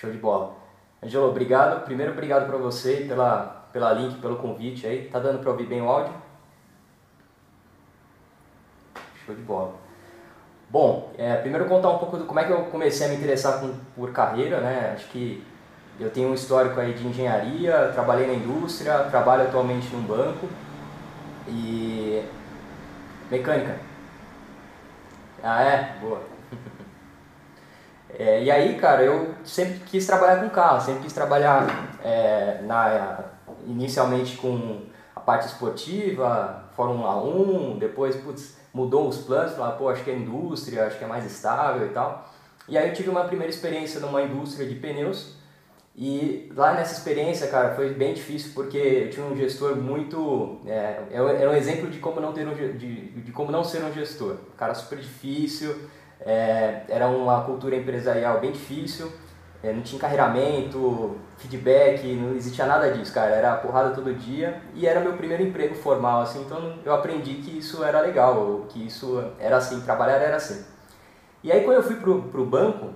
Show de bola. Angelo, obrigado. Primeiro, obrigado para você pela, pela link, pelo convite aí. Tá dando para ouvir bem o áudio? Show de bola. Bom, é, primeiro contar um pouco do como é que eu comecei a me interessar com, por carreira, né? Acho que eu tenho um histórico aí de engenharia, trabalhei na indústria, trabalho atualmente num banco e mecânica. Ah é? Boa. É, e aí, cara, eu sempre quis trabalhar com carro, sempre quis trabalhar é, na, inicialmente com a parte esportiva, Fórmula 1, depois, putz, mudou os planos, falava, pô, acho que é indústria, acho que é mais estável e tal. E aí eu tive uma primeira experiência numa indústria de pneus e lá nessa experiência, cara, foi bem difícil porque eu tinha um gestor muito. É, era um exemplo de como não ter um, de, de como não ser um gestor. Um cara super difícil, é, era uma cultura empresarial bem difícil, é, não tinha encarreiramento, feedback, não existia nada disso, cara. Era porrada todo dia e era meu primeiro emprego formal, assim, então eu aprendi que isso era legal, que isso era assim, trabalhar era assim. E aí quando eu fui pro, pro banco,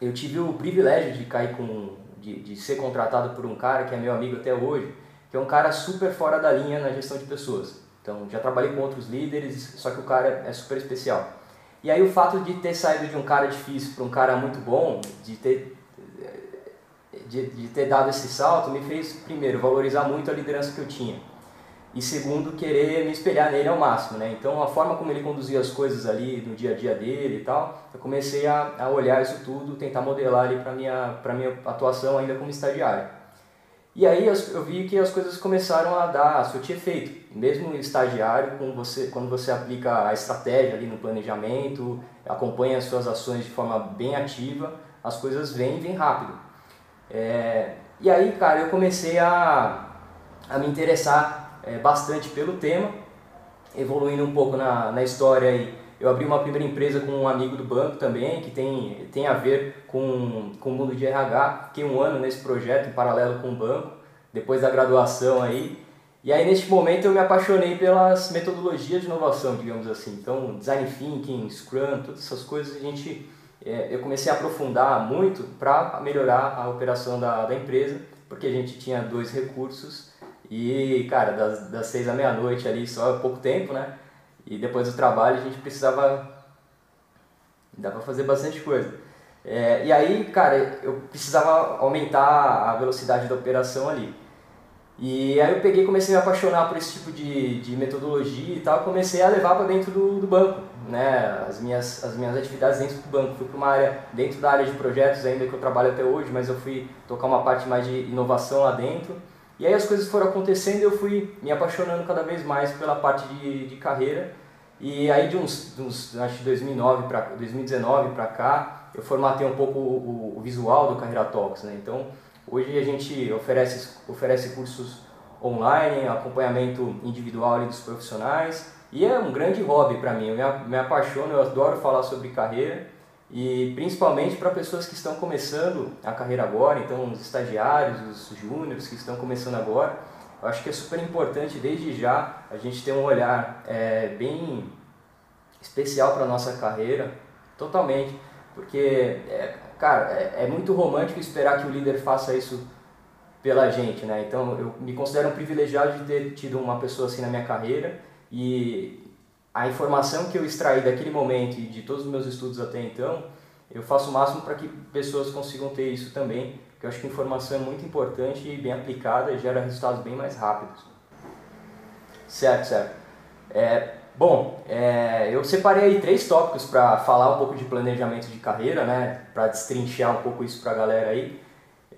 eu tive o privilégio de cair com. De, de ser contratado por um cara que é meu amigo até hoje, que é um cara super fora da linha na gestão de pessoas. Então já trabalhei com outros líderes, só que o cara é super especial. E aí o fato de ter saído de um cara difícil para um cara muito bom, de ter, de, de ter dado esse salto, me fez, primeiro, valorizar muito a liderança que eu tinha. E segundo, querer me espelhar nele ao máximo, né? Então a forma como ele conduzia as coisas ali no dia a dia dele e tal, eu comecei a, a olhar isso tudo, tentar modelar ali para minha para minha atuação ainda como estagiário. E aí eu vi que as coisas começaram a dar, a surtir efeito. Mesmo estagiário, quando você, quando você aplica a estratégia ali no planejamento, acompanha as suas ações de forma bem ativa, as coisas vêm e vêm rápido. É, e aí, cara, eu comecei a, a me interessar é, bastante pelo tema, evoluindo um pouco na, na história aí eu abri uma primeira empresa com um amigo do banco também, que tem, tem a ver com, com o mundo de RH. Fiquei um ano nesse projeto em paralelo com o banco, depois da graduação aí. E aí, neste momento, eu me apaixonei pelas metodologias de inovação, digamos assim. Então, design thinking, Scrum, todas essas coisas a gente, é, eu comecei a aprofundar muito para melhorar a operação da, da empresa, porque a gente tinha dois recursos e, cara, das, das seis à meia-noite ali, só pouco tempo, né? E depois do trabalho a gente precisava. dá pra fazer bastante coisa. É, e aí, cara, eu precisava aumentar a velocidade da operação ali. E aí eu peguei comecei a me apaixonar por esse tipo de, de metodologia e tal, comecei a levar para dentro do, do banco, né, as minhas, as minhas atividades dentro do banco. Fui para uma área, dentro da área de projetos ainda que eu trabalho até hoje, mas eu fui tocar uma parte mais de inovação lá dentro. E aí as coisas foram acontecendo e eu fui me apaixonando cada vez mais pela parte de, de carreira. E aí de uns, de uns acho que 2009 para 2019 para cá, eu formatei um pouco o, o, visual do Carreira Talks, né? Então, hoje a gente oferece oferece cursos online, acompanhamento individual dos profissionais, e é um grande hobby para mim. Eu me, me apaixono, eu adoro falar sobre carreira. E principalmente para pessoas que estão começando a carreira agora, então os estagiários, os júniores que estão começando agora, eu acho que é super importante desde já a gente ter um olhar é, bem especial para a nossa carreira, totalmente, porque, é, cara, é, é muito romântico esperar que o líder faça isso pela gente, né? Então eu me considero um privilegiado de ter tido uma pessoa assim na minha carreira e a informação que eu extraí daquele momento e de todos os meus estudos até então, eu faço o máximo para que pessoas consigam ter isso também, porque eu acho que informação é muito importante e bem aplicada gera resultados bem mais rápidos. Certo, certo. É, bom, é, eu separei aí três tópicos para falar um pouco de planejamento de carreira, né, para destrinchar um pouco isso para a galera aí.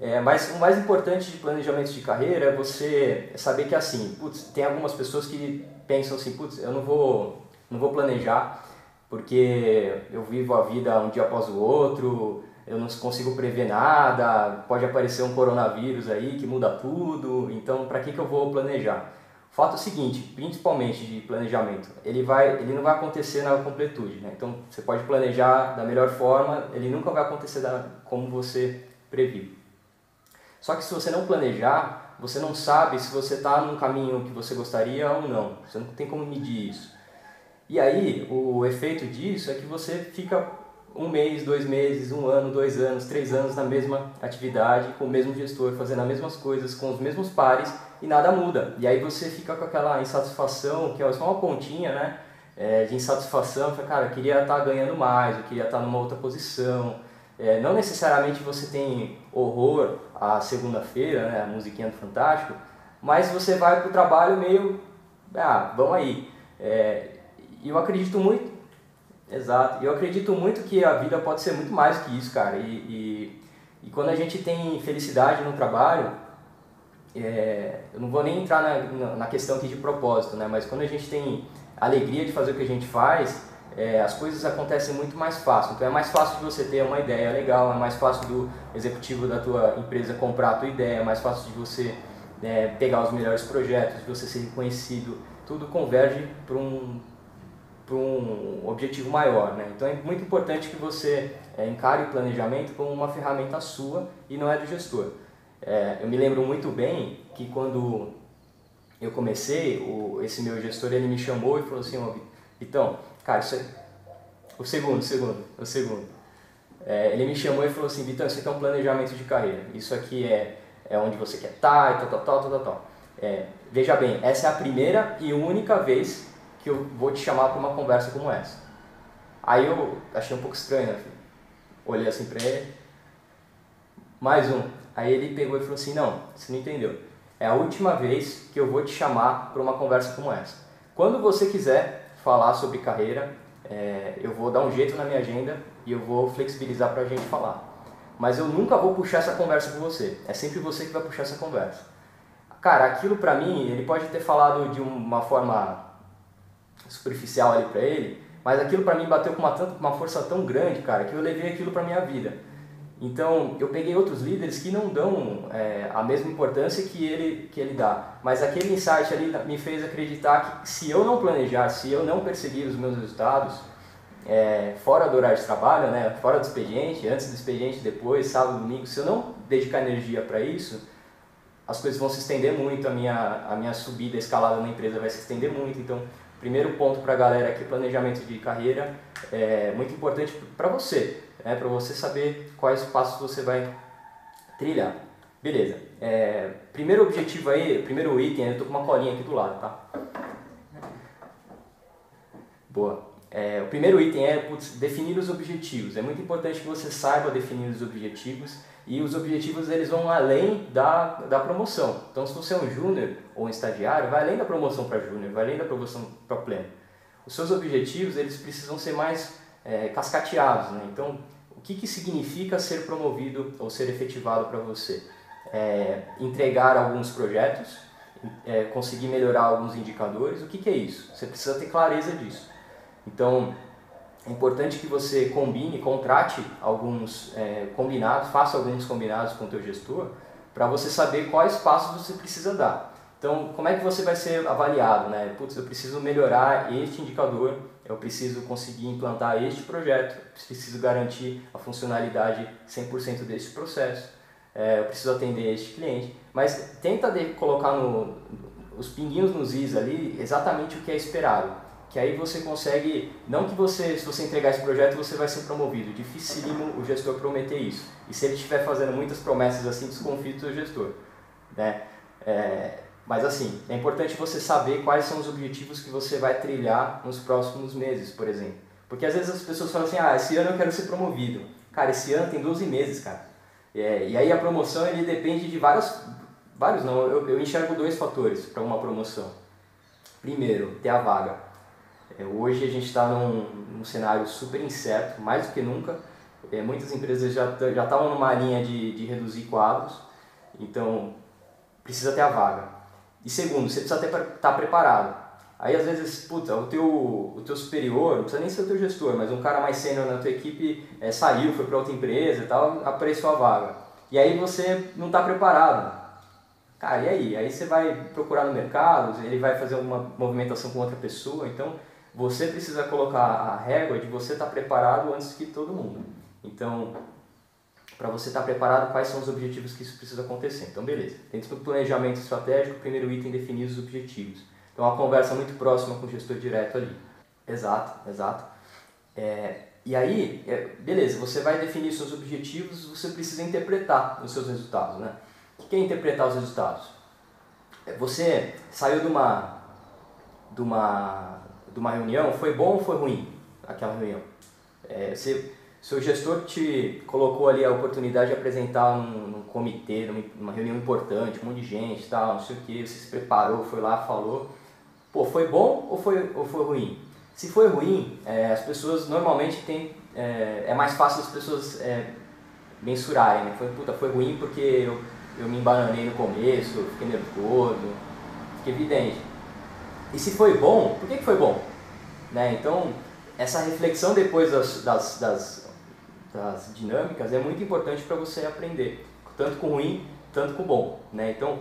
É, mas o mais importante de planejamento de carreira é você saber que assim, putz, tem algumas pessoas que pensam assim, putz, eu não vou não vou planejar, porque eu vivo a vida um dia após o outro, eu não consigo prever nada, pode aparecer um coronavírus aí que muda tudo, então para que, que eu vou planejar? Fato é o seguinte, principalmente de planejamento, ele, vai, ele não vai acontecer na completude, né? Então você pode planejar da melhor forma, ele nunca vai acontecer da, como você previu. Só que se você não planejar, você não sabe se você está num caminho que você gostaria ou não. Você não tem como medir isso. E aí, o efeito disso é que você fica um mês, dois meses, um ano, dois anos, três anos na mesma atividade, com o mesmo gestor, fazendo as mesmas coisas, com os mesmos pares e nada muda. E aí você fica com aquela insatisfação, que é só uma pontinha, né? É, de insatisfação, fala, cara, eu queria estar tá ganhando mais, eu queria estar tá numa outra posição. É, não necessariamente você tem horror à segunda-feira, né, a musiquinha do Fantástico, mas você vai para o trabalho meio, ah, vamos aí. É, eu acredito muito, exato, eu acredito muito que a vida pode ser muito mais que isso, cara. E, e, e quando a gente tem felicidade no trabalho, é, eu não vou nem entrar na, na questão aqui de propósito, né, mas quando a gente tem alegria de fazer o que a gente faz, é, as coisas acontecem muito mais fácil. Então é mais fácil de você ter uma ideia legal, é mais fácil do executivo da tua empresa comprar a tua ideia, é mais fácil de você é, pegar os melhores projetos, de você ser reconhecido. Tudo converge para um, para um objetivo maior. Né? Então é muito importante que você é, encare o planejamento como uma ferramenta sua e não é do gestor. É, eu me lembro muito bem que quando eu comecei, o, esse meu gestor ele me chamou e falou assim, Vitão, cara, isso é... O segundo, o segundo, o segundo. É, ele me chamou e falou assim, Vitão, isso aqui é um planejamento de carreira. Isso aqui é, é onde você quer estar, tá, e tal, tal, tal, tal, tal. É, veja bem, essa é a primeira e única vez que eu vou te chamar para uma conversa como essa. Aí eu achei um pouco estranho, né? Olhei assim para ele. Mais um. Aí ele pegou e falou assim, não, você não entendeu é a última vez que eu vou te chamar para uma conversa como essa. Quando você quiser falar sobre carreira, é, eu vou dar um jeito na minha agenda e eu vou flexibilizar para a gente falar. Mas eu nunca vou puxar essa conversa com você. É sempre você que vai puxar essa conversa. Cara, aquilo para mim, ele pode ter falado de uma forma superficial ali para ele, mas aquilo para mim bateu com uma, uma força tão grande, cara, que eu levei aquilo para minha vida. Então, eu peguei outros líderes que não dão é, a mesma importância que ele, que ele dá, mas aquele insight ali me fez acreditar que se eu não planejar, se eu não perseguir os meus resultados, é, fora do horário de trabalho, né, fora do expediente, antes do expediente, depois, sábado, domingo, se eu não dedicar energia para isso, as coisas vão se estender muito, a minha, a minha subida, a escalada na empresa vai se estender muito. Então, primeiro ponto para a galera aqui, planejamento de carreira, é muito importante para você né, para você saber quais passos você vai trilhar. Beleza. É, primeiro objetivo aí, primeiro item, eu tô com uma colinha aqui do lado, tá? Boa. É, o primeiro item é putz, definir os objetivos. É muito importante que você saiba definir os objetivos e os objetivos eles vão além da, da promoção. Então, se você é um júnior ou um estagiário, vai além da promoção para júnior, vai além da promoção para pleno. Os seus objetivos eles precisam ser mais é, cascateados. Né? Então, o que, que significa ser promovido ou ser efetivado para você? É, entregar alguns projetos, é, conseguir melhorar alguns indicadores, o que, que é isso? Você precisa ter clareza disso. Então, é importante que você combine, contrate alguns é, combinados, faça alguns combinados com o teu gestor, para você saber quais passos você precisa dar. Então, como é que você vai ser avaliado? Né? Putz, eu preciso melhorar este indicador, eu preciso conseguir implantar este projeto, preciso garantir a funcionalidade 100% deste processo, é, eu preciso atender este cliente. Mas tenta de, colocar no, os pinguinhos nos is ali exatamente o que é esperado. Que aí você consegue, não que você, se você entregar esse projeto, você vai ser promovido. Dificílimo o gestor prometer isso. E se ele estiver fazendo muitas promessas assim, desconfie do gestor. Né? É, mas assim, é importante você saber quais são os objetivos que você vai trilhar nos próximos meses, por exemplo. Porque às vezes as pessoas falam assim, ah, esse ano eu quero ser promovido. Cara, esse ano tem 12 meses, cara. É, e aí a promoção ele depende de vários, vários não, eu, eu enxergo dois fatores para uma promoção. Primeiro, ter a vaga. É, hoje a gente está num, num, cenário super incerto, mais do que nunca. É, muitas empresas já já estavam numa linha de, de reduzir quadros, então precisa ter a vaga. E segundo, você precisa estar tá preparado. Aí às vezes, puta, o teu, o teu superior, não precisa nem ser o teu gestor, mas um cara mais sênior na tua equipe é, saiu, foi para outra empresa e tal, apareceu a vaga. E aí você não está preparado. Cara, e aí? Aí você vai procurar no mercado, ele vai fazer uma movimentação com outra pessoa, então você precisa colocar a régua de você estar tá preparado antes que todo mundo. Então, para você estar tá preparado quais são os objetivos que isso precisa acontecer. Então, beleza. Dentro do planejamento estratégico, primeiro item definir os objetivos. Então, uma conversa muito próxima com o gestor direto ali. Exato, exato. É, e aí, é, beleza, você vai definir seus objetivos, você precisa interpretar os seus resultados, né? O que é interpretar os resultados? É, você saiu de uma, de uma, de uma reunião, foi bom ou foi ruim aquela reunião? É, seu gestor te colocou ali a oportunidade de apresentar num, num comitê, numa, reunião importante, um monte de gente, tal, não sei o que, você se preparou, foi lá, falou. Pô, foi bom ou foi, ou foi ruim? Se foi ruim, é, as pessoas normalmente têm. É, é, mais fácil as pessoas é, mensurarem, né? Foi, puta, foi ruim porque eu, eu me embananei no começo, fiquei nervoso, fiquei evidente. E se foi bom, por que, que foi bom? Né? Então, essa reflexão depois das, das, das, das dinâmicas é muito importante para você aprender, tanto com ruim, tanto com bom. Né? Então,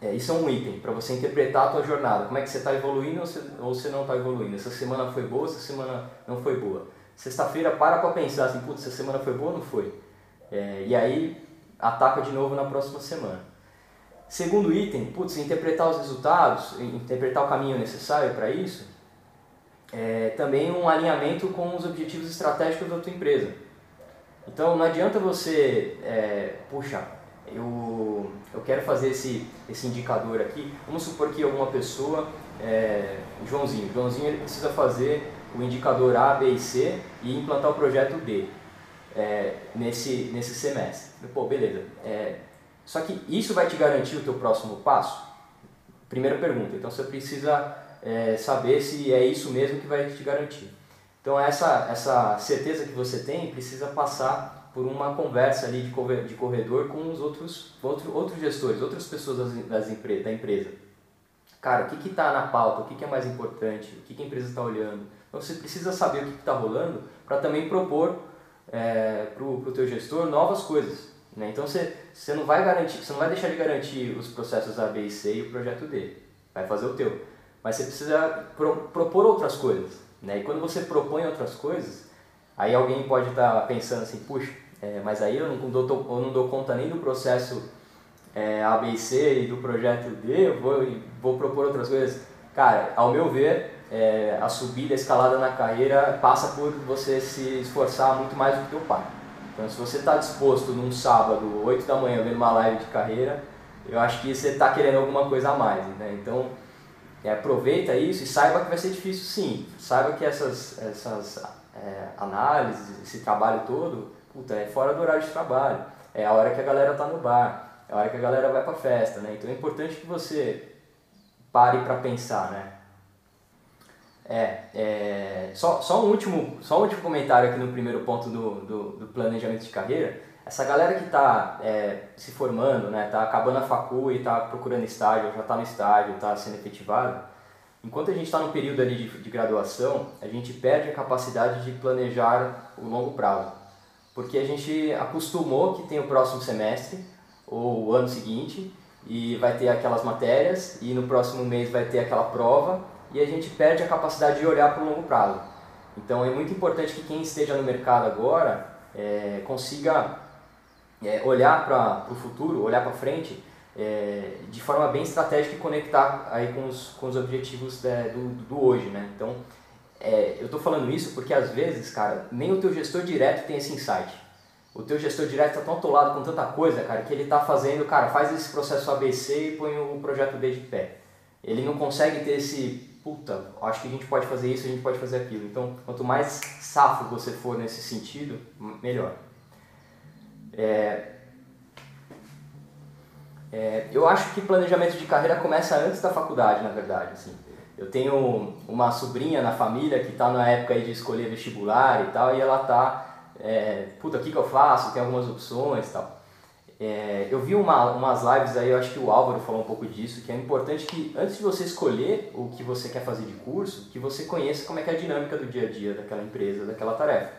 é, isso é um item para você interpretar a tua jornada. Como é que você está evoluindo ou você, ou você não está evoluindo? Essa semana foi boa, essa semana não foi boa. Sexta-feira para para pensar assim, putz, essa semana foi boa ou não foi? É, e aí ataca de novo na próxima semana. Segundo item, putz, interpretar os resultados, interpretar o caminho necessário para isso, é também um alinhamento com os objetivos estratégicos da tua empresa. Então não adianta você, é, puxa, eu, eu quero fazer esse, esse indicador aqui. Vamos supor que alguma pessoa, é, Joãozinho, Joãozinho ele precisa fazer o indicador A, B e C e implantar o projeto D é, nesse, nesse semestre. Pô, beleza. É, só que isso vai te garantir o teu próximo passo? Primeira pergunta. Então você precisa é, saber se é isso mesmo que vai te garantir. Então essa, essa certeza que você tem precisa passar por uma conversa ali de corredor com os outros, outro, outros gestores, outras pessoas das, das da empresa. Cara, o que está na pauta, o que, que, é mais importante, o que, que a empresa está olhando. Então você precisa saber o que está rolando para também propor é, para o teu gestor novas coisas. Né? Então você, você não vai garantir, você não vai deixar de garantir os processos A, B e C e o projeto D. Vai fazer o teu. Mas você precisa pro, propor outras coisas. Né? E quando você propõe outras coisas, aí alguém pode estar tá pensando assim, puxa, é, mas aí eu não, dou, eu não dou conta nem do processo é, ABC e do projeto D, eu vou, vou propor outras coisas. Cara, ao meu ver, é, a subida, a escalada na carreira passa por você se esforçar muito mais do que teu pai. Então, se você está disposto num sábado, 8 da manhã, vendo uma live de carreira, eu acho que você está querendo alguma coisa a mais. Né? Então, é, aproveita isso e saiba que vai ser difícil sim. Saiba que essas, essas é, análises, esse trabalho todo, puta, é fora do horário de trabalho, é a hora que a galera tá no bar, é a hora que a galera vai pra festa, né? Então é importante que você pare para pensar, né? É, é, só, só, um último, só um último comentário aqui no primeiro ponto do, do, do planejamento de carreira. Essa galera que está é, se formando, né, tá acabando a facu e está procurando estágio, já está no estágio, está sendo efetivado, enquanto a gente está no período ali de, de graduação, a gente perde a capacidade de planejar o longo prazo porque a gente acostumou que tem o próximo semestre ou o ano seguinte e vai ter aquelas matérias e no próximo mês vai ter aquela prova e a gente perde a capacidade de olhar para o longo prazo. Então é muito importante que quem esteja no mercado agora é, consiga é, olhar para o futuro, olhar para frente é, de forma bem estratégica e conectar aí com os, com os objetivos do, do hoje. Né? Então é, eu estou falando isso porque às vezes, cara, nem o teu gestor direto tem esse insight. O teu gestor direto está tão atolado com tanta coisa, cara, que ele está fazendo, cara, faz esse processo ABC e põe o projeto B de pé. Ele não consegue ter esse, puta, acho que a gente pode fazer isso, a gente pode fazer aquilo. Então, quanto mais safo você for nesse sentido, melhor. É, é, eu acho que planejamento de carreira começa antes da faculdade, na verdade. Assim. Eu tenho uma sobrinha na família que está na época aí de escolher vestibular e tal, e ela tá, é, puta, o que, que eu faço? Tem algumas opções e tal. É, eu vi uma, umas lives aí, eu acho que o Álvaro falou um pouco disso, que é importante que antes de você escolher o que você quer fazer de curso, que você conheça como é que é a dinâmica do dia a dia daquela empresa, daquela tarefa.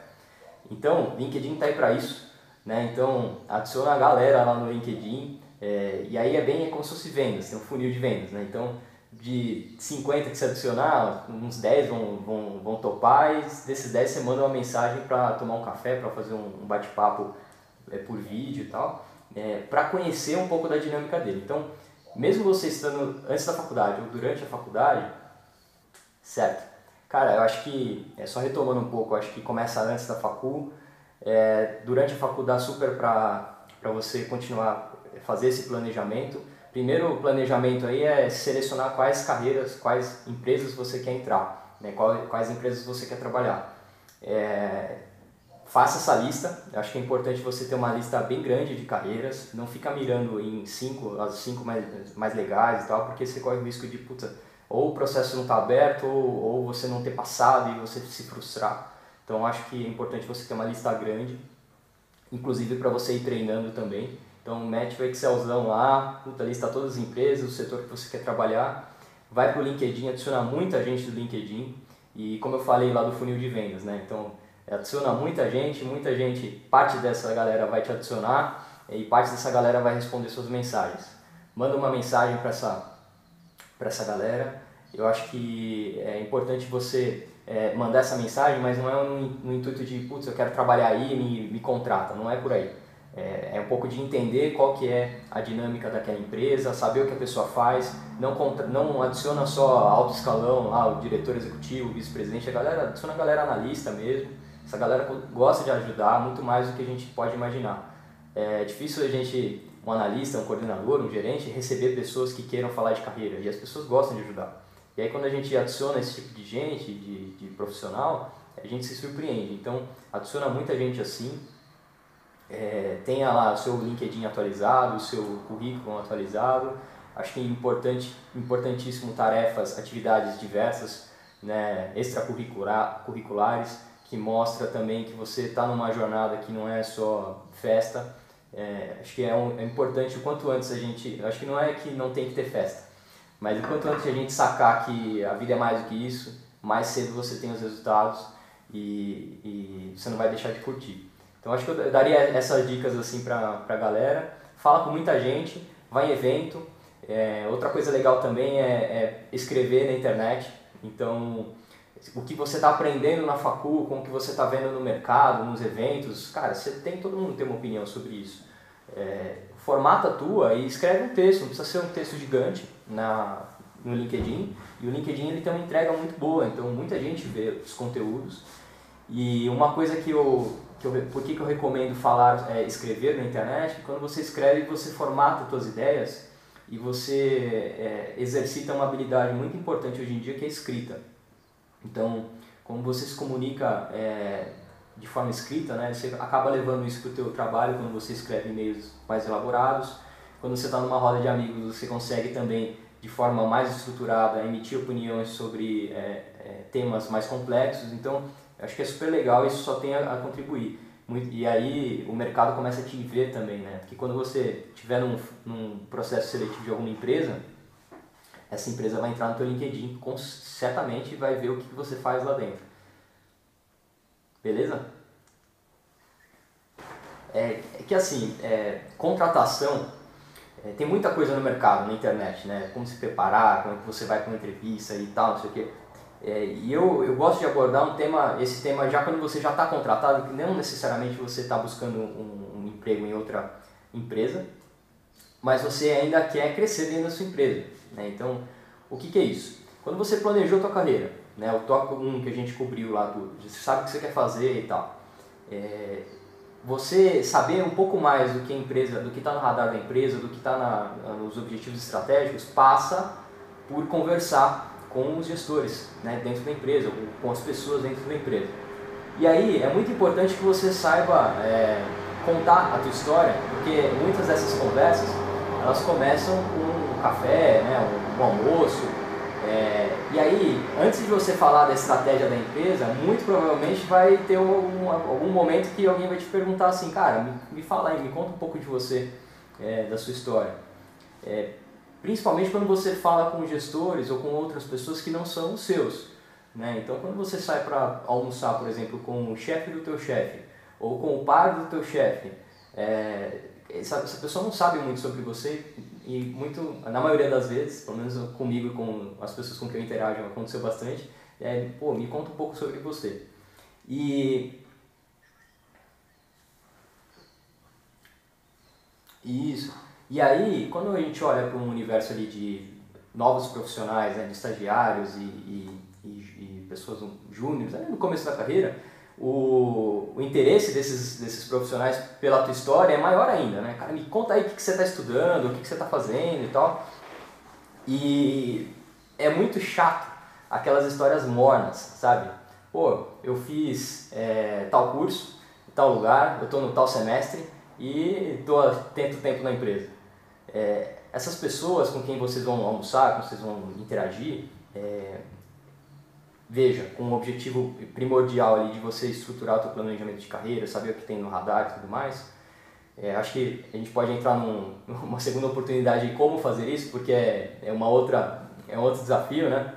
Então, LinkedIn está aí para isso, né? Então, adiciona a galera lá no LinkedIn, é, e aí é bem é como se fosse vendas, tem um funil de vendas, né? Então, de 50 que se adicionar, uns 10 vão, vão, vão topar e desses 10 você manda uma mensagem para tomar um café, para fazer um, bate-papo é, por vídeo e tal, é, para conhecer um pouco da dinâmica dele. Então, mesmo você estando antes da faculdade ou durante a faculdade, certo? Cara, eu acho que, é, só retomando um pouco, acho que começa antes da facul, é, durante a facul dá super para você continuar fazer esse planejamento. Primeiro planejamento aí é selecionar quais carreiras, quais empresas você quer entrar, né? quais, quais empresas você quer trabalhar. É, faça essa lista, eu acho que é importante você ter uma lista bem grande de carreiras, não fica mirando em cinco, as cinco mais, mais legais e tal, porque você corre o risco de, puta, ou o processo não está aberto, ou, ou você não ter passado e você se frustrar. Então acho que é importante você ter uma lista grande, inclusive para você ir treinando também. Então mete o Excelzão lá, puta, lista todas as empresas, o setor que você quer trabalhar, vai para o LinkedIn, adiciona muita gente do LinkedIn e como eu falei lá do funil de vendas, né? Então adiciona muita gente, muita gente, parte dessa galera vai te adicionar e parte dessa galera vai responder suas mensagens. Manda uma mensagem para essa para essa galera. Eu acho que é importante você é, mandar essa mensagem, mas não é no, no intuito de, putz, eu quero trabalhar aí, me, me contrata, não é por aí. É, é, um pouco de entender qual que é a dinâmica daquela empresa, saber o que a pessoa faz, não, contra, não adiciona só alto escalão, lá, o diretor executivo, o vice-presidente, a galera, adiciona a galera analista mesmo, essa galera gosta de ajudar muito mais do que a gente pode imaginar. É difícil a gente um analista, um coordenador, um gerente, receber pessoas que queiram falar de carreira e as pessoas gostam de ajudar. E aí quando a gente adiciona esse tipo de gente, de, de profissional, a gente se surpreende. Então adiciona muita gente assim, é, tenha lá o seu LinkedIn atualizado, o seu currículo atualizado. Acho que é importante, importantíssimo tarefas, atividades diversas, né, extracurriculares, que mostra também que você está numa jornada que não é só festa, é, acho que é, um, é importante o quanto antes a gente. Acho que não é que não tem que ter festa, mas o quanto antes a gente sacar que a vida é mais do que isso, mais cedo você tem os resultados e, e você não vai deixar de curtir. Então acho que eu daria essas dicas assim pra, pra galera. Fala com muita gente, vai em evento. É, outra coisa legal também é, é escrever na internet. Então, o que você está aprendendo na facul, com o que você está vendo no mercado, nos eventos, cara, você tem todo mundo tem uma opinião sobre isso. É, formata a tua e escreve um texto, não precisa ser um texto gigante na, no LinkedIn. E o LinkedIn ele tem uma entrega muito boa, então muita gente vê os conteúdos. E uma coisa que eu, que eu por que, que eu recomendo falar, é, escrever na internet, quando você escreve, você formata as suas ideias e você é, exercita uma habilidade muito importante hoje em dia que é a escrita. Então, como você se comunica é, de forma escrita, né, você acaba levando isso para o teu trabalho quando você escreve e-mails mais elaborados. Quando você está numa roda de amigos, você consegue também, de forma mais estruturada, emitir opiniões sobre é, é, temas mais complexos. Então, acho que é super legal e isso só tem a, a contribuir. Muito, e aí o mercado começa a te ver também, né? Porque quando você estiver num, num processo seletivo de alguma empresa, essa empresa vai entrar no teu LinkedIn, com, certamente vai ver o que você faz lá dentro. Beleza? É, é que assim, é, contratação, é, tem muita coisa no mercado, na internet, né? Como se preparar, como é que você vai para uma entrevista e tal, não sei o quê. É, e eu, eu gosto de abordar um tema, esse tema já quando você já está contratado, que não necessariamente você está buscando um, um emprego em outra empresa, mas você ainda quer crescer dentro da sua empresa. Né? Então, o que, que é isso? Quando você planejou a tua carreira, né? o tópico 1 que a gente cobriu lá, do, você sabe o que você quer fazer e tal. É, você saber um pouco mais do que a empresa, do que está no radar da empresa, do que está nos objetivos estratégicos, passa por conversar com os gestores né, dentro da empresa, com as pessoas dentro da empresa. E aí é muito importante que você saiba é, contar a tua história, porque muitas dessas conversas elas começam com um café, né, um, almoço. E aí, antes de você falar da estratégia da empresa, muito provavelmente vai ter um, algum momento que alguém vai te perguntar assim, cara, me, me fala aí, me conta um pouco de você, é, da sua história. É, principalmente quando você fala com gestores ou com outras pessoas que não são os seus. Né? Então, quando você sai para almoçar, por exemplo, com o chefe do teu chefe ou com o pai do teu chefe, é, essa, essa pessoa não sabe muito sobre você e muito, na maioria das vezes, pelo menos comigo e com as pessoas com quem eu interajo, aconteceu bastante, é, pô, me conta um pouco sobre você. E Isso. E aí, quando a gente olha para um universo ali de novos profissionais, né, de estagiários e, e, e, e pessoas júniores, no começo da carreira, o, o interesse desses, desses profissionais pela tua história é maior ainda, né? Cara, me conta aí o que, que você está estudando, o que, que você está fazendo e tal. E é muito chato aquelas histórias mornas, sabe? Pô, eu fiz é, tal curso, tal lugar, eu estou no tal semestre e tô tanto tempo na empresa. É, essas pessoas com quem vocês vão almoçar, com vocês vão interagir, é, veja, com um objetivo primordial ali de você estruturar o seu planejamento de carreira, saber o que tem no radar e tudo mais, é, acho que a gente pode entrar num, numa segunda oportunidade de como fazer isso, porque é, é, uma outra, é um outro desafio, né?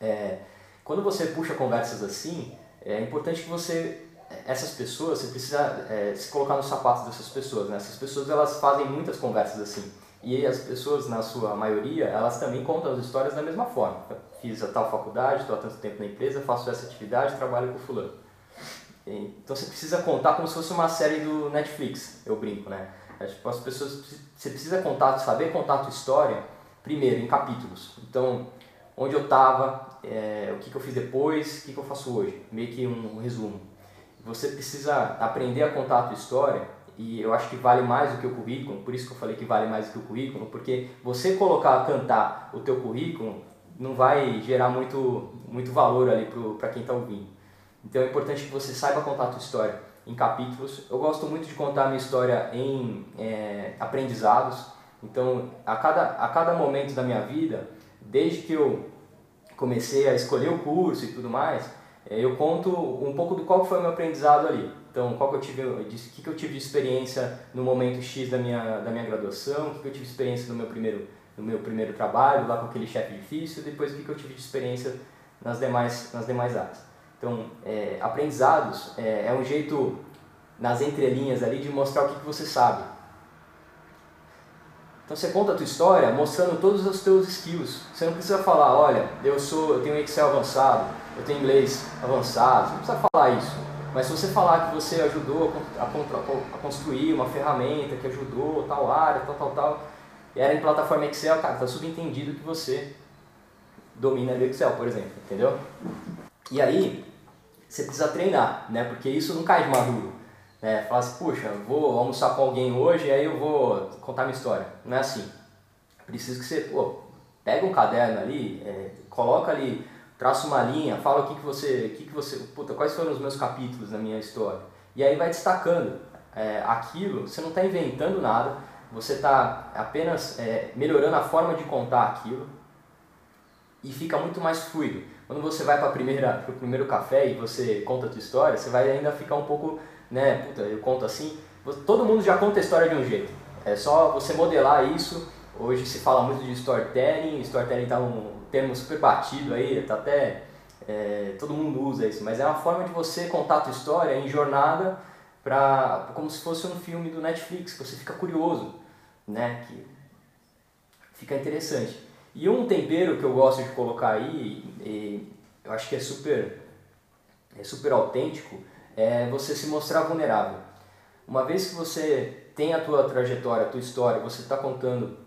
É, quando você puxa conversas assim, é importante que você, essas pessoas, você precisa é, se colocar nos sapatos dessas pessoas, né? Essas pessoas, elas fazem muitas conversas assim. E as pessoas, na sua maioria, elas também contam as histórias da mesma forma. Fiz a tal faculdade, estou há tanto tempo na empresa, faço essa atividade, trabalho com fulano. Então você precisa contar como se fosse uma série do Netflix, eu brinco, né? É, tipo, as pessoas, você precisa contar, saber contar a tua história, primeiro, em capítulos. Então, onde eu estava, é, o que, que eu fiz depois, o que, que eu faço hoje. Meio que um resumo. Você precisa aprender a contar a tua história e eu acho que vale mais do que o currículo, por isso que eu falei que vale mais do que o currículo, porque você colocar, cantar o teu currículo não vai gerar muito, muito valor ali para quem está ouvindo. Então é importante que você saiba contar a tua história em capítulos. Eu gosto muito de contar a minha história em é, aprendizados. Então, a cada, a cada momento da minha vida, desde que eu comecei a escolher o curso e tudo mais, é, eu conto um pouco do qual foi o meu aprendizado ali. Então, qual que eu tive, o que, que eu tive de experiência no momento X da minha, da minha graduação, o que, que eu tive de experiência no meu primeiro, no meu primeiro trabalho, lá com aquele chefe difícil, depois o que, eu tive de experiência nas demais, nas demais áreas. Então, é, aprendizados é, é, um jeito, nas entrelinhas ali, de mostrar o que, que você sabe. Então, você conta a tua história mostrando todos os teus skills. Você não precisa falar, olha, eu, sou, eu tenho Excel avançado, eu tenho inglês avançado, você não precisa falar isso. Mas se você falar que você ajudou a, a, a construir uma ferramenta que ajudou tal área, tal, tal, tal, e era em plataforma Excel, cara, tá subentendido que você domina o Excel, por exemplo, entendeu? E aí, você precisa treinar, né? Porque isso não cai de maduro. Né? Fala assim, puxa, vou almoçar com alguém hoje e aí eu vou contar minha história. Não é assim. Preciso que você, pô, pega um caderno ali, é, coloca ali traça uma linha, fala o que, que você, o que, que você, puta, quais foram os meus capítulos na minha história. E aí vai destacando é, aquilo, você não está inventando nada, você está apenas é, melhorando a forma de contar aquilo e fica muito mais fluido. Quando você vai para o primeiro café e você conta a tua história, você vai ainda ficar um pouco, né, puta, eu conto assim, todo mundo já conta a história de um jeito. É só você modelar isso. Hoje se fala muito de storytelling, storytelling está um termo super batido aí, tá até é, todo mundo usa isso, mas é uma forma de você contar a tua história em jornada para como se fosse um filme do Netflix, que você fica curioso, né? Que fica interessante. E um tempero que eu gosto de colocar aí, e eu acho que é super é super autêntico, é você se mostrar vulnerável. Uma vez que você tem a tua trajetória, a tua história, você está contando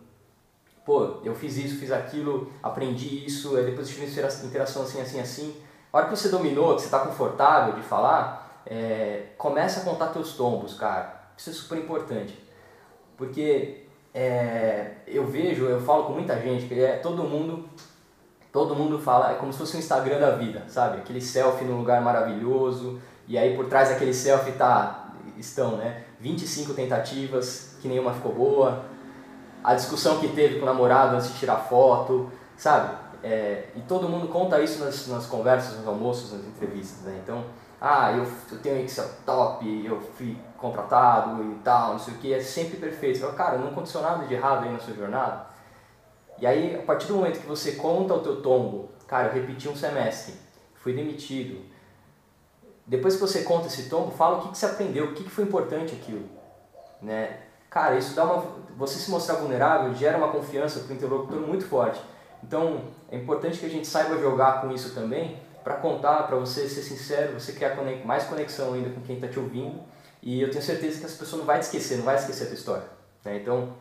pô, eu fiz isso, fiz aquilo, aprendi isso, depois tive interação assim, assim, assim. A hora que você dominou, que você está confortável de falar, é, começa a contar teus tombos, cara. Isso é super importante. Porque é, eu vejo, eu falo com muita gente, que é todo mundo todo mundo fala, é como se fosse um Instagram da vida, sabe? Aquele selfie num lugar maravilhoso, e aí por trás daquele selfie tá, estão, né? 25 tentativas, que nenhuma ficou boa, a discussão que teve com o namorado antes de tirar foto, sabe? É, e todo mundo conta isso nas, nas conversas, nos almoços, nas entrevistas, né? Então, ah, eu, eu tenho Excel top, eu fui contratado e tal, não sei o que, é sempre perfeito. Você fala, cara, não aconteceu nada de errado aí na sua jornada. E aí, a partir do momento que você conta o teu tombo, cara, eu repeti um semestre, fui demitido. Depois que você conta esse tombo, fala o que, que você aprendeu, o que, que foi importante aquilo, né? Cara, isso dá uma. Você se mostrar vulnerável gera uma confiança para o interlocutor muito forte. Então, é importante que a gente saiba jogar com isso também, para contar, para você ser sincero, você criar mais conexão ainda com quem está te ouvindo. E eu tenho certeza que essa pessoa não vai te esquecer, não vai esquecer a tua história. Né? Então,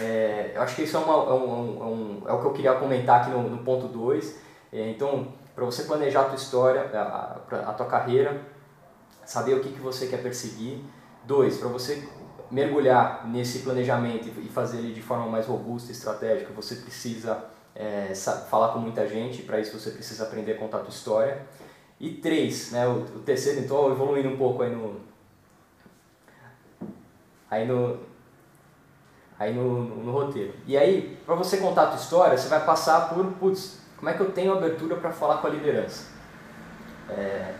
é, eu acho que isso é, uma, é, um, é, um, é, o que eu queria comentar aqui no, no ponto 2. É, então, para você planejar a tua história, a, a, tua carreira, saber o que, que você quer perseguir. Dois, para você mergulhar nesse planejamento e fazer ele de forma mais robusta estratégica, você precisa é, falar com muita gente, para isso você precisa aprender a contar a tua história. E três, né, o, o terceiro, então, evoluindo um pouco aí no, aí no, aí no, no, no roteiro. E aí, para você contar a tua história, você vai passar por, putz, como é que eu tenho abertura para falar com a liderança? É,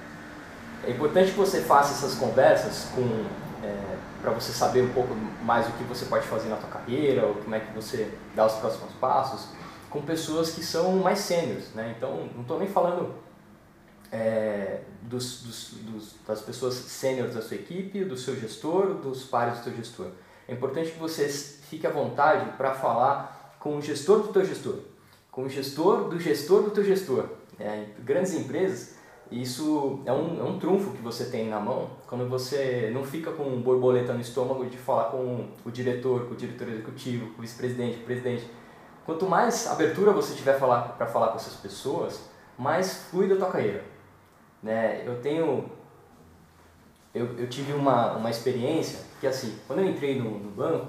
é, importante que você faça essas conversas com é, para você saber um pouco mais o que você pode fazer na tua carreira, ou como é que você dá os próximos passos, com pessoas que são mais sêniores, né? Então, não estou nem falando é, dos, dos, dos, das pessoas sêniores da sua equipe, do seu gestor, dos pares do seu gestor. É importante que você fique à vontade para falar com o gestor do teu gestor, com o gestor do gestor do teu gestor. É, em grandes empresas, isso é um, é um trunfo que você tem na mão quando você não fica com um borboleta no estômago de falar com o diretor, com o diretor executivo, com o vice-presidente, presidente. Quanto mais abertura você tiver para falar com essas pessoas, mais flui da tua carreira. Né? Eu tenho eu, eu tive uma, uma experiência que assim, quando eu entrei no, no banco,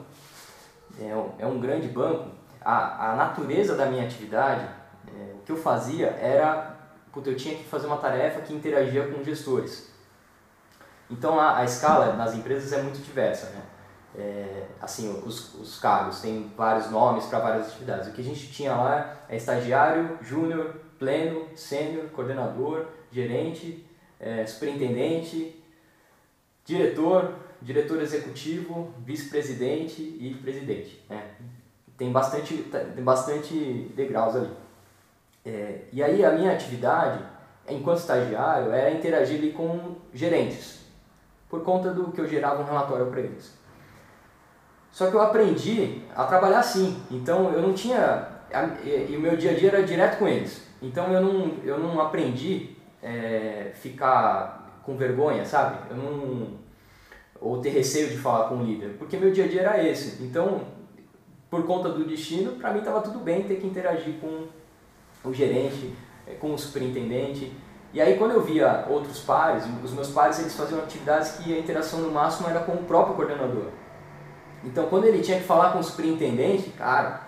é um, é um grande banco, a, a natureza da minha atividade, é, o que eu fazia era, porque eu tinha que fazer uma tarefa que interagia com gestores. Então a, a escala nas empresas é muito diversa, né? É, assim, os, os cargos têm vários nomes para várias atividades. O que a gente tinha lá é estagiário, júnior, pleno, sênior, coordenador, gerente, é, superintendente, diretor, diretor executivo, vice-presidente e presidente. Né? Tem, bastante, tem bastante degraus ali. É, e aí a minha atividade, enquanto estagiário, era interagir ali com gerentes, por conta do que eu gerava um relatório para eles. Só que eu aprendi a trabalhar assim, então eu não tinha. E o meu dia a dia era direto com eles. Então eu não, eu não aprendi é, ficar com vergonha, sabe? Eu não ou ter receio de falar com o líder, porque meu dia a dia era esse. Então, por conta do destino, para mim estava tudo bem ter que interagir com o gerente, é, com o superintendente. E aí quando eu via outros pares, os meus pares eles faziam atividades que a interação no máximo era com o próprio coordenador. Então quando ele tinha que falar com o superintendente, cara,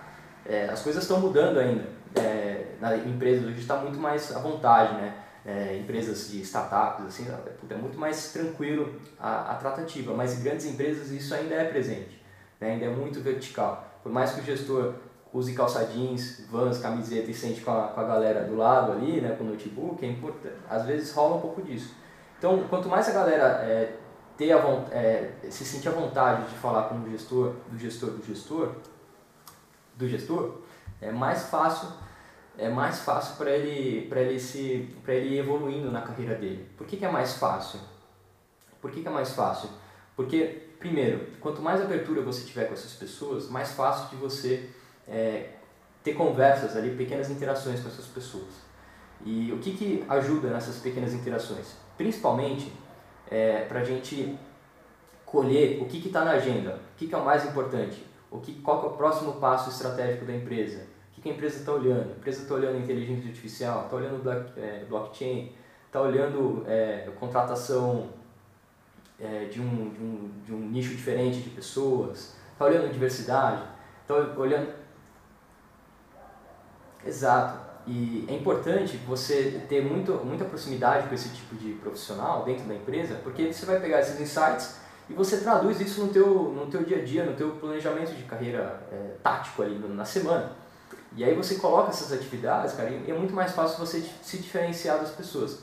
é, as coisas estão mudando ainda. É, na empresa hoje está muito mais à vontade, né? É, empresas de startups, assim, é, é muito mais tranquilo a, a, tratativa, mas em grandes empresas isso ainda é presente, né? ainda é muito vertical. Por mais que o gestor use calça jeans, vans, camiseta e sente com a, com a galera do lado ali, né, com o notebook, é importante. às vezes rola um pouco disso. Então, quanto mais a galera é, ter a, é, se sentir à vontade de falar com o gestor, do gestor, do gestor, do gestor, é mais fácil é mais fácil para ele, para ele, se, ele ir evoluindo na carreira dele. Por que, que é mais fácil? Por que, que é mais fácil? Porque, primeiro, quanto mais abertura você tiver com essas pessoas, mais fácil de você é, ter conversas ali, pequenas interações com essas pessoas. E o que, que ajuda nessas pequenas interações? Principalmente é, para a gente colher o que está na agenda, o que, que é o mais importante, o que, qual é o próximo passo estratégico da empresa, que, a empresa está olhando? A empresa está olhando inteligência artificial, está olhando block, é, blockchain, está olhando é, contratação é, de, um, de, um, de um nicho diferente de pessoas, está olhando diversidade, está olhando. Exato. E é importante você ter muito, muita proximidade com esse tipo de profissional dentro da empresa, porque você vai pegar esses insights e você traduz isso no teu, no teu dia a dia, no teu planejamento de carreira é, tático ali na semana. E aí você coloca essas atividades, cara, e é muito mais fácil você se diferenciar das pessoas.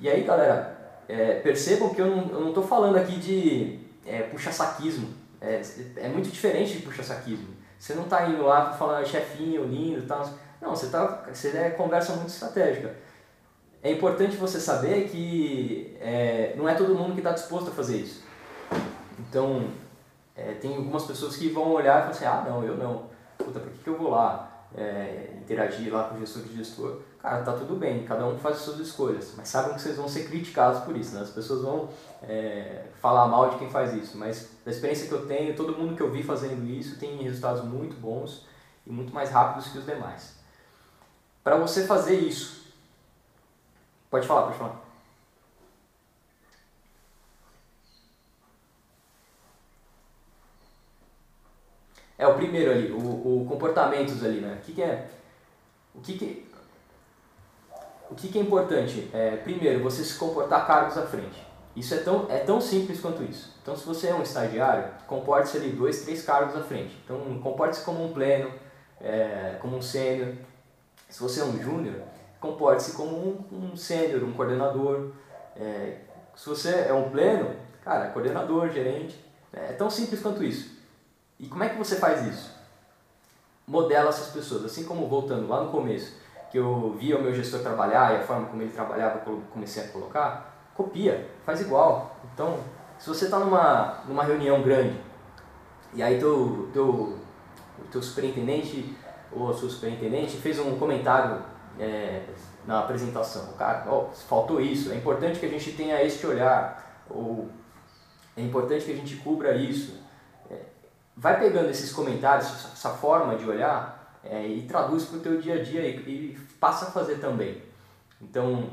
E aí, galera, é, percebam que eu não estou falando aqui de é, puxa-saquismo. É, é muito diferente de puxa-saquismo. Você não está indo lá para falar chefinho, lindo e tal. Não, você, tá, você é conversa muito estratégica. É importante você saber que é, não é todo mundo que está disposto a fazer isso. Então, é, tem algumas pessoas que vão olhar e falar assim, ah, não, eu não. Puta, por que, que eu vou lá? É, interagir lá com o gestor de gestor, cara, tá tudo bem, cada um faz as suas escolhas, mas sabem que vocês vão ser criticados por isso, né? As pessoas vão é, falar mal de quem faz isso, mas da experiência que eu tenho, todo mundo que eu vi fazendo isso tem resultados muito bons e muito mais rápidos que os demais. Para você fazer isso Pode falar, pode falar. É o primeiro ali, o, o comportamentos ali, né? O que, que é? O que, que o que, que é importante? É, primeiro, você se comportar cargos à frente. Isso é tão, é tão simples quanto isso. Então, se você é um estagiário, comporte-se ali dois, três cargos à frente. Então, comporte-se como um pleno, é, como um sênior. Se você é um júnior, comporte-se como um, um sênior, um coordenador. É, se você é um pleno, cara, coordenador, gerente. É tão simples quanto isso. E como é que você faz isso? Modela essas pessoas. Assim como voltando lá no começo, que eu via o meu gestor trabalhar e a forma como ele trabalhava, comecei a colocar, copia, faz igual. Então, se você está numa, numa reunião grande e aí teu, teu, teu superintendente ou a sua superintendente fez um comentário é, na apresentação, o cara, oh, faltou isso, é importante que a gente tenha este olhar, ou é importante que a gente cubra isso. Vai pegando esses comentários, essa forma de olhar é, e traduz para o teu dia a dia e, e passa a fazer também. Então,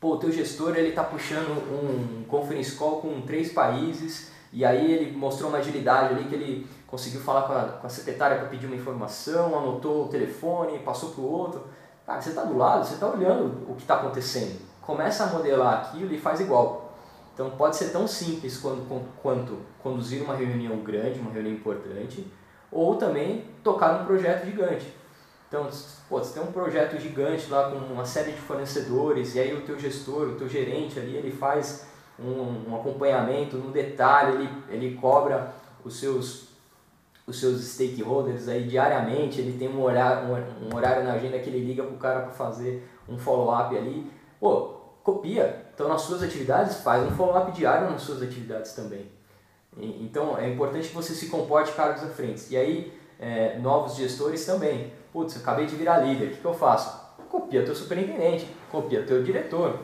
pô, o teu gestor ele está puxando um conference call com três países e aí ele mostrou uma agilidade ali que ele conseguiu falar com a, com a secretária para pedir uma informação, anotou o telefone, passou para o outro. Cara, você está do lado, você está olhando o que está acontecendo. Começa a modelar aquilo e faz igual. Então pode ser tão simples quanto, conduzir uma reunião grande, uma reunião importante, ou também tocar num projeto gigante. Então, pô, você tem um projeto gigante lá com uma série de fornecedores e aí o teu gestor, o teu gerente ali, ele faz um, um acompanhamento no detalhe, ele, ele cobra os seus os seus stakeholders aí diariamente, ele tem um horário, um, um horário na agenda que ele liga para o cara para fazer um follow-up ali. Pô, copia. Então, nas suas atividades, faz um follow-up diário nas suas atividades também. E, então, é importante que você se comporte cargos à frente. E aí, é, novos gestores também. Putz, acabei de virar líder, o que, que eu faço? Copia teu superintendente, copia teu diretor.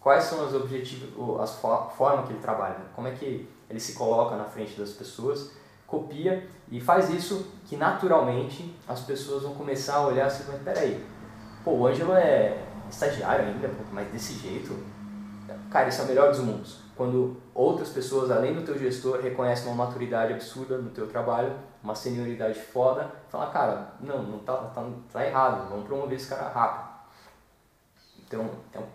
Quais são os objetivos, as formas que ele trabalha, como é que ele se coloca na frente das pessoas, copia e faz isso que naturalmente as pessoas vão começar a olhar assim, mas peraí, pô, o Ângelo é estagiário ainda, mas desse jeito, cara, isso é o melhor dos mundos. Quando outras pessoas, além do teu gestor, reconhecem uma maturidade absurda no teu trabalho uma senioridade foda, falar, cara, não, não tá, tá, tá errado, vamos promover esse cara rápido. Então, então,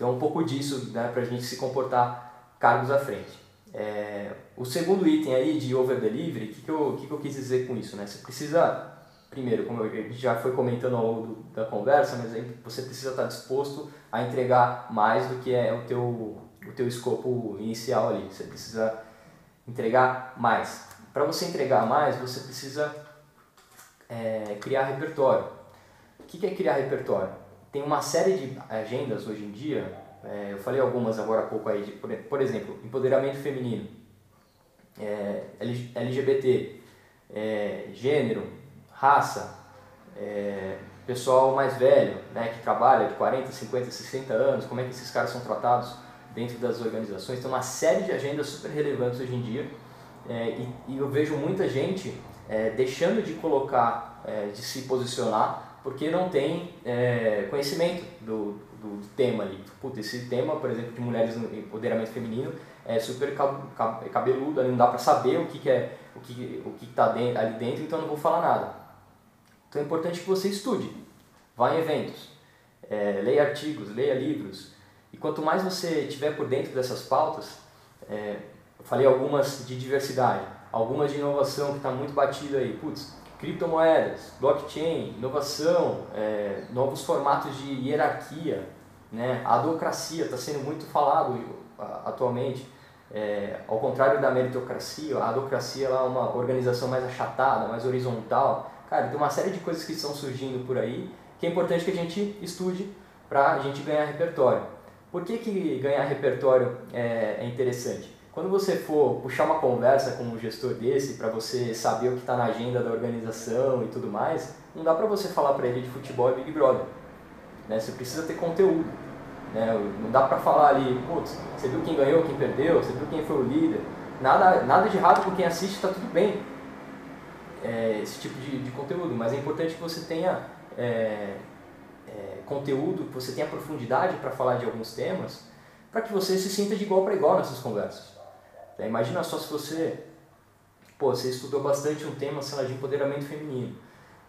é um pouco disso né, para a gente se comportar cargos à frente. É, o segundo item aí de over delivery, o que, que, eu, que, que eu quis dizer com isso? Né? Você precisa, primeiro, como já foi comentando ao longo da conversa, mas aí você precisa estar disposto a entregar mais do que é o teu, o teu escopo inicial ali. Você precisa entregar mais. Para você entregar mais, você precisa é, criar repertório. O que é criar repertório? Tem uma série de agendas hoje em dia, é, eu falei algumas agora há pouco aí, de, por, por exemplo, empoderamento feminino, é, LGBT, é, gênero, raça, é, pessoal mais velho, né, que trabalha de 40, 50, 60 anos, como é que esses caras são tratados dentro das organizações. Tem uma série de agendas super relevantes hoje em dia é, e, e, eu vejo muita gente é, deixando de colocar, é, de se posicionar, porque não tem é, conhecimento do, do, tema ali. Puta, esse tema, por exemplo, de mulheres no empoderamento feminino é super cabeludo, não dá para saber o que, que é o que o que está ali dentro, então não vou falar nada. Então é importante que você estude, vá em eventos, é, leia artigos, leia livros, e quanto mais você estiver por dentro dessas pautas, é, eu falei algumas de diversidade, algumas de inovação que está muito batida aí, putz, criptomoedas, blockchain, inovação, é, novos formatos de hierarquia, né? a adocracia está sendo muito falado atualmente, é, ao contrário da meritocracia, a adocracia é uma organização mais achatada, mais horizontal. Cara, tem uma série de coisas que estão surgindo por aí que é importante que a gente estude para a gente ganhar repertório. Por que, que ganhar repertório é, é interessante? Quando você for puxar uma conversa com um gestor desse para você saber o que está na agenda da organização e tudo mais, não dá para você falar para ele de futebol e Big Brother. Né? Você precisa ter conteúdo. Né? Não dá para falar ali, putz, você viu quem ganhou, quem perdeu, você viu quem foi o líder. Nada, nada de errado com quem assiste, está tudo bem. É, esse tipo de, de, conteúdo, mas é importante que você tenha é, é, conteúdo, que você tenha profundidade para falar de alguns temas, para que você se sinta de igual para igual nessas conversas. É, imagina só se você, pô, você estudou bastante um tema, sei lá, de empoderamento feminino.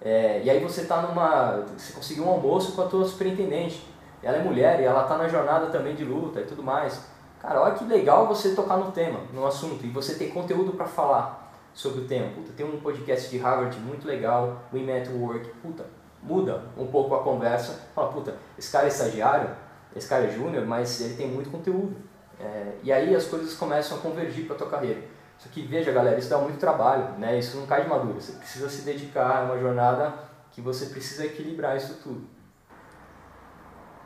É, e aí você tá numa, você conseguiu um almoço com a tua superintendente. Ela é mulher e ela tá na jornada também de luta e tudo mais. Cara, olha que legal você tocar no tema, no assunto, e você ter conteúdo para falar sobre o tema. Puta, tem um podcast de Harvard muito legal, We Met Work. Puta, muda um pouco a conversa. Fala, puta, esse cara é estagiário, esse cara é júnior, mas ele tem muito conteúdo. É, e aí as coisas começam a convergir para tua carreira. Só que veja, galera, isso dá muito trabalho, né? Isso não cai de madura. Você precisa se dedicar a uma jornada que você precisa equilibrar isso tudo.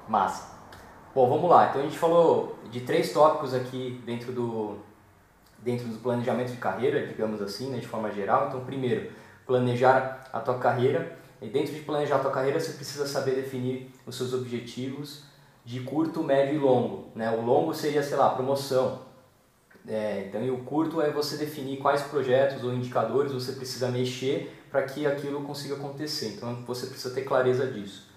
Massa. Bom, vamos lá. Então a gente falou de três tópicos aqui dentro do dentro do planejamento de carreira, digamos assim, né, de forma geral. Então, primeiro, planejar a tua carreira. E dentro de planejar a tua carreira, você precisa saber definir os seus objetivos de curto, médio e longo. Né? O longo seria, sei lá, promoção. É, então, e o curto é você definir quais projetos ou indicadores você precisa mexer para que aquilo consiga acontecer. Então, você precisa ter clareza disso.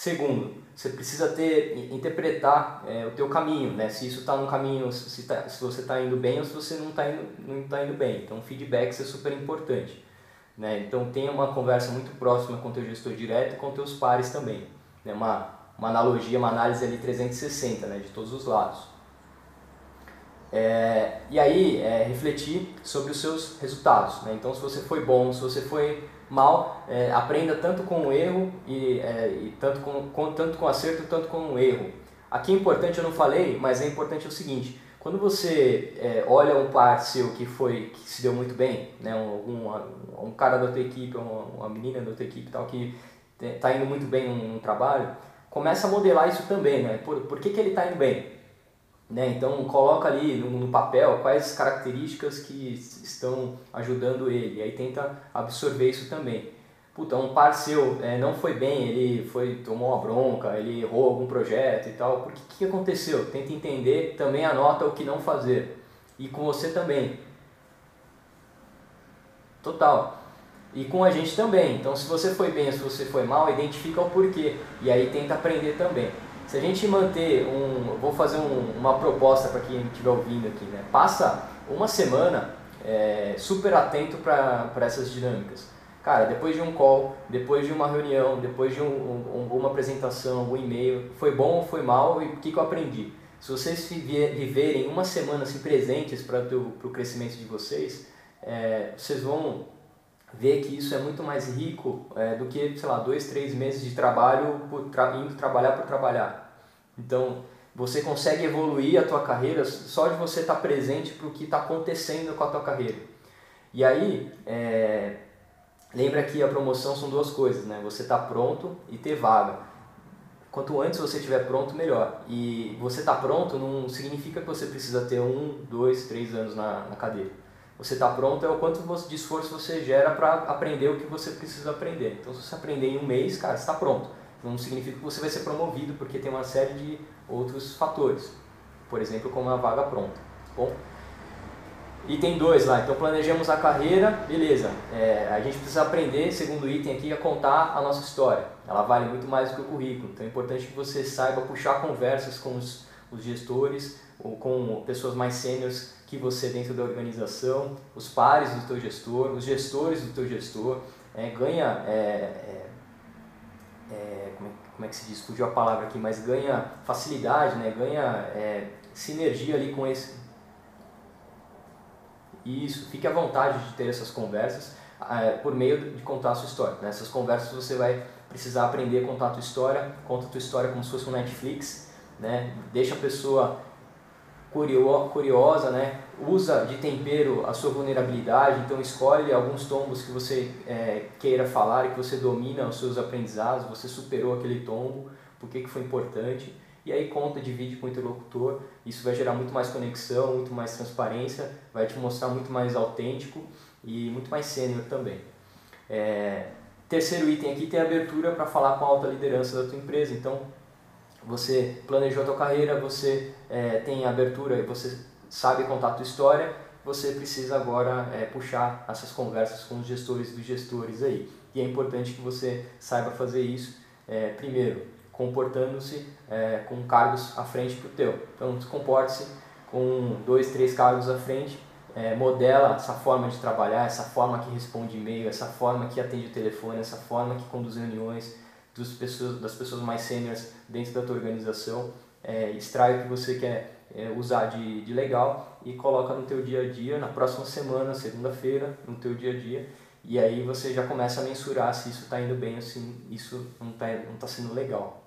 Segundo, você precisa ter interpretar é, o teu caminho, né? Se isso está no caminho, se, tá, se você está indo bem ou se você não está indo, não tá indo bem. Então, feedback é super importante. Né? Então, tenha uma conversa muito próxima com o teu gestor direto e com teus pares também. Né? Uma, uma analogia, uma análise ali 360, né? de todos os lados. É, e aí, é, refletir sobre os seus resultados. Né? Então, se você foi bom, se você foi mal, é, aprenda tanto com o erro e, é, e tanto, com, com, tanto com acerto, tanto com o erro. Aqui é importante, eu não falei, mas é importante o seguinte, quando você é, olha um par seu que foi que se deu muito bem, né, um, um, um cara da tua equipe, uma, uma menina da tua equipe tal, que está indo muito bem num, trabalho, começa a modelar isso também, né? Por, por que, que ele está indo bem? Né? Então coloca ali no, no, papel quais características que estão ajudando ele, aí tenta absorver isso também. Puta, um par seu é, não foi bem, ele foi tomou uma bronca, ele errou algum projeto e tal, por que, que aconteceu? Tenta entender, também anota o que não fazer. E com você também. Total. E com a gente também. Então se você foi bem ou se você foi mal, identifica o porquê. E aí tenta aprender também. Se a gente manter um. Vou fazer um, uma proposta para quem estiver ouvindo aqui, né? Passa uma semana é, super atento para essas dinâmicas. Cara, depois de um call, depois de uma reunião, depois de um, um, uma apresentação, um e-mail, foi bom ou foi mal e o que, que eu aprendi? Se vocês viverem uma semana assim, presentes para o crescimento de vocês, é, vocês vão ver que isso é muito mais rico é, do que, sei lá, dois, três meses de trabalho tra indo trabalhar por trabalhar. Então, você consegue evoluir a tua carreira só de você estar tá presente para o que está acontecendo com a tua carreira. E aí, é, lembra que a promoção são duas coisas, né? Você está pronto e ter vaga. Quanto antes você estiver pronto, melhor. E você está pronto não significa que você precisa ter um, dois, três anos na, na cadeira você está pronto é o quanto de esforço você gera para aprender o que você precisa aprender. Então, se você aprender em um mês, cara, está pronto. Não significa que você vai ser promovido, porque tem uma série de outros fatores. Por exemplo, como a vaga pronta. Tá bom? Item 2 lá, então planejamos a carreira, beleza. É, a gente precisa aprender, segundo item aqui, a contar a nossa história. Ela vale muito mais do que o currículo. Então é importante que você saiba puxar conversas com os, os gestores ou com pessoas mais sêniores que você dentro da organização, os pares do teu gestor, os gestores do teu gestor, é, ganha, é, é, é, como, é, como, é, que se diz, fugiu a palavra aqui, mas ganha facilidade, né, ganha é, sinergia ali com esse. Isso, fique à vontade de ter essas conversas por meio de contar a sua história. Nessas conversas você vai precisar aprender a contar a tua história, conta a tua história como se fosse um Netflix, né? deixa a pessoa curiosa, né? usa de tempero a sua vulnerabilidade, então escolhe alguns tombos que você é, queira falar e que você domina os seus aprendizados, você superou aquele tombo, por que, foi importante, e aí conta, divide com o interlocutor, isso vai gerar muito mais conexão, muito mais transparência, vai te mostrar muito mais autêntico e muito mais sênior também. É, terceiro item aqui tem abertura para falar com a alta liderança da tua empresa, então você planejou a tua carreira, você é, tem abertura, você sabe contar a tua história, você precisa agora é, puxar essas conversas com os gestores dos gestores aí. E é importante que você saiba fazer isso É, primeiro, comportando-se é, com cargos à frente para o teu. Então, comporte-se com dois, três cargos à frente, é, modela essa forma de trabalhar, essa forma que responde e-mail, essa forma que atende o telefone, essa forma que conduz reuniões dos pessoas, das pessoas mais seniors dentro da tua organização, é, extrai o que você quer é, usar de, de legal e coloca no teu dia a dia, na próxima semana, segunda-feira, no teu dia a dia, e aí você já começa a mensurar se isso está indo bem ou se isso não está não tá sendo legal.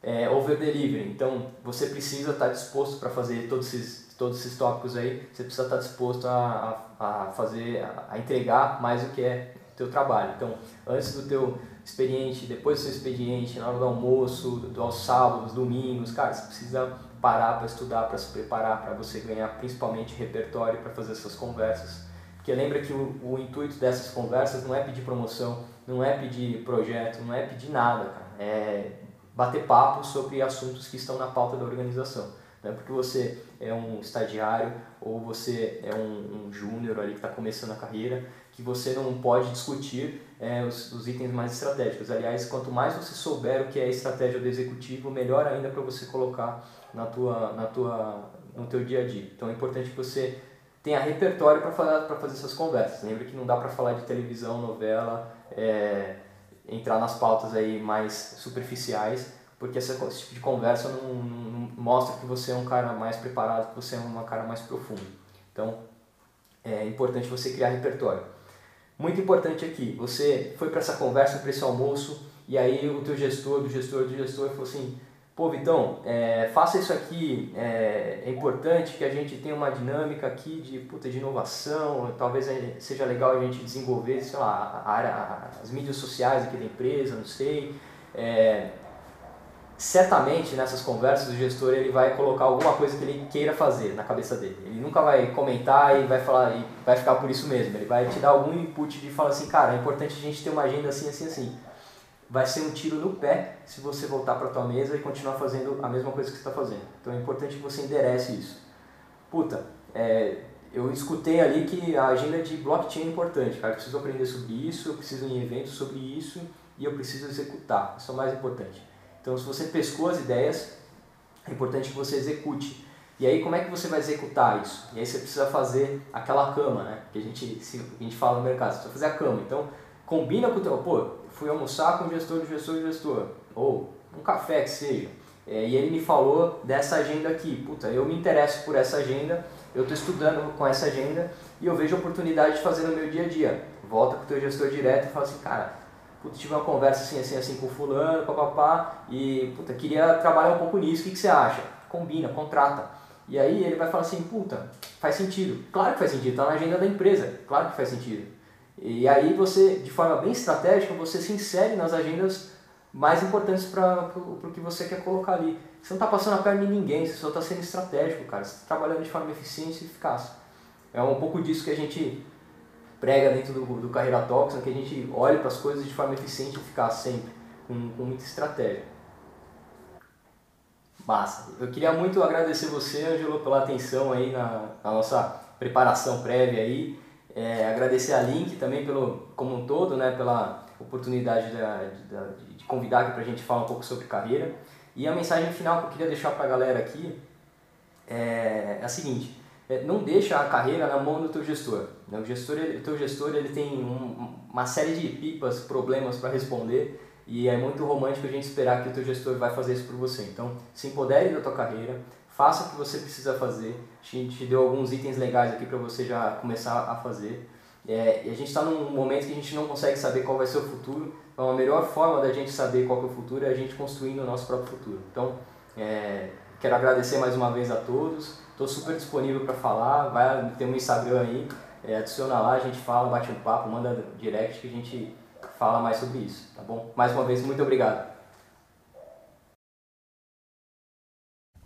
É, over delivery, então você precisa estar tá disposto para fazer todos esses, todos esses tópicos aí, você precisa estar tá disposto a, a, a fazer, a, a entregar mais do que é teu trabalho. Então, antes do teu expediente, depois do seu expediente, na hora do almoço, do, aos sábados, domingos, cara, você precisa parar para estudar, para se preparar, para você ganhar principalmente repertório para fazer essas conversas. Porque lembra que o, o, intuito dessas conversas não é pedir promoção, não é pedir projeto, não é pedir nada, cara. É bater papo sobre assuntos que estão na pauta da organização. Não é porque você é um estagiário ou você é um, um júnior ali que está começando a carreira que você não pode discutir é, os, os, itens mais estratégicos. Aliás, quanto mais você souber o que é a estratégia do executivo, melhor ainda para você colocar na tua, na tua, no teu dia a dia. Então é importante que você tenha repertório para fazer essas conversas. Lembra que não dá para falar de televisão, novela, é, entrar nas pautas aí mais superficiais, porque essa, esse tipo de conversa não, não, mostra que você é um cara mais preparado, que você é um cara mais profundo. Então é importante você criar repertório. Muito importante aqui, você foi para essa conversa, para esse almoço, e aí o teu gestor, do gestor, do gestor falou assim, pô Vitão, é, faça isso aqui, é, é, importante que a gente tenha uma dinâmica aqui de, puta, de inovação, talvez seja legal a gente desenvolver, sei lá, a área, as mídias sociais aqui da empresa, não sei. É, certamente nessas conversas o gestor ele vai colocar alguma coisa que ele queira fazer na cabeça dele. Ele nunca vai comentar e vai falar e vai ficar por isso mesmo. Ele vai te dar algum input de falar assim, cara, é importante a gente ter uma agenda assim, assim, assim vai ser um tiro no pé se você voltar para tua mesa e continuar fazendo a mesma coisa que você está fazendo. Então é importante que você enderece isso. Puta, é, eu escutei ali que a agenda de blockchain é importante, cara. Eu preciso aprender sobre isso, eu preciso ir em eventos sobre isso e eu preciso executar. Isso é o mais importante. Então, se você pescou as ideias, é importante que você execute. E aí, como é que você vai executar isso? E aí, você precisa fazer aquela cama, né? Que a gente, a gente fala no mercado. Você precisa fazer a cama. Então, combina com o teu. Pô, fui almoçar com o gestor gestor gestor, ou um café que seja, é, e ele me falou dessa agenda aqui. Puta, eu me interesso por essa agenda, eu estou estudando com essa agenda e eu vejo a oportunidade de fazer no meu dia a dia. Volta com o teu gestor direto e fala assim, cara, puta, tive uma conversa assim, assim, assim com fulano, papapá, e puta, queria trabalhar um pouco nisso, o que, que você acha? Combina, contrata. E aí ele vai falar assim, puta, faz sentido. Claro que faz sentido, está na agenda da empresa, claro que faz sentido. E aí você, de forma bem estratégica, você se insere nas agendas mais importantes para o que você quer colocar ali. Você não está passando a perna em ninguém, você só está sendo estratégico, cara. Você está trabalhando de forma eficiente e eficaz. É um pouco disso que a gente prega dentro do, do Carreira né? que a gente olha para as coisas de forma eficiente e eficaz sempre, com, com muita estratégia. Massa. Eu queria muito agradecer você, Angelo, pela atenção aí na, na nossa preparação prévia aí. É, agradecer a Link também pelo, como um todo, né, pela oportunidade de, de convidar aqui para a gente falar um pouco sobre carreira. E a mensagem final que eu queria deixar para a galera aqui é, é a seguinte, é, não deixa a carreira na mão do teu gestor. Né? O, gestor ele, o teu gestor ele tem um, uma série de pipas, problemas para responder e é muito romântico a gente esperar que o teu gestor vai fazer isso por você. Então, se empodere da tua carreira, faça o que você precisa fazer. A gente te deu alguns itens legais aqui para você já começar a fazer. É, e a gente está num momento que a gente não consegue saber qual vai ser o futuro, então a melhor forma da gente saber qual é o futuro é a gente construindo o nosso próprio futuro. Então, é, quero agradecer mais uma vez a todos, estou super disponível para falar, vai ter um Instagram aí, é, adiciona lá, a gente fala, bate um papo, manda direct que a gente fala mais sobre isso, tá bom? Mais uma vez, muito obrigado.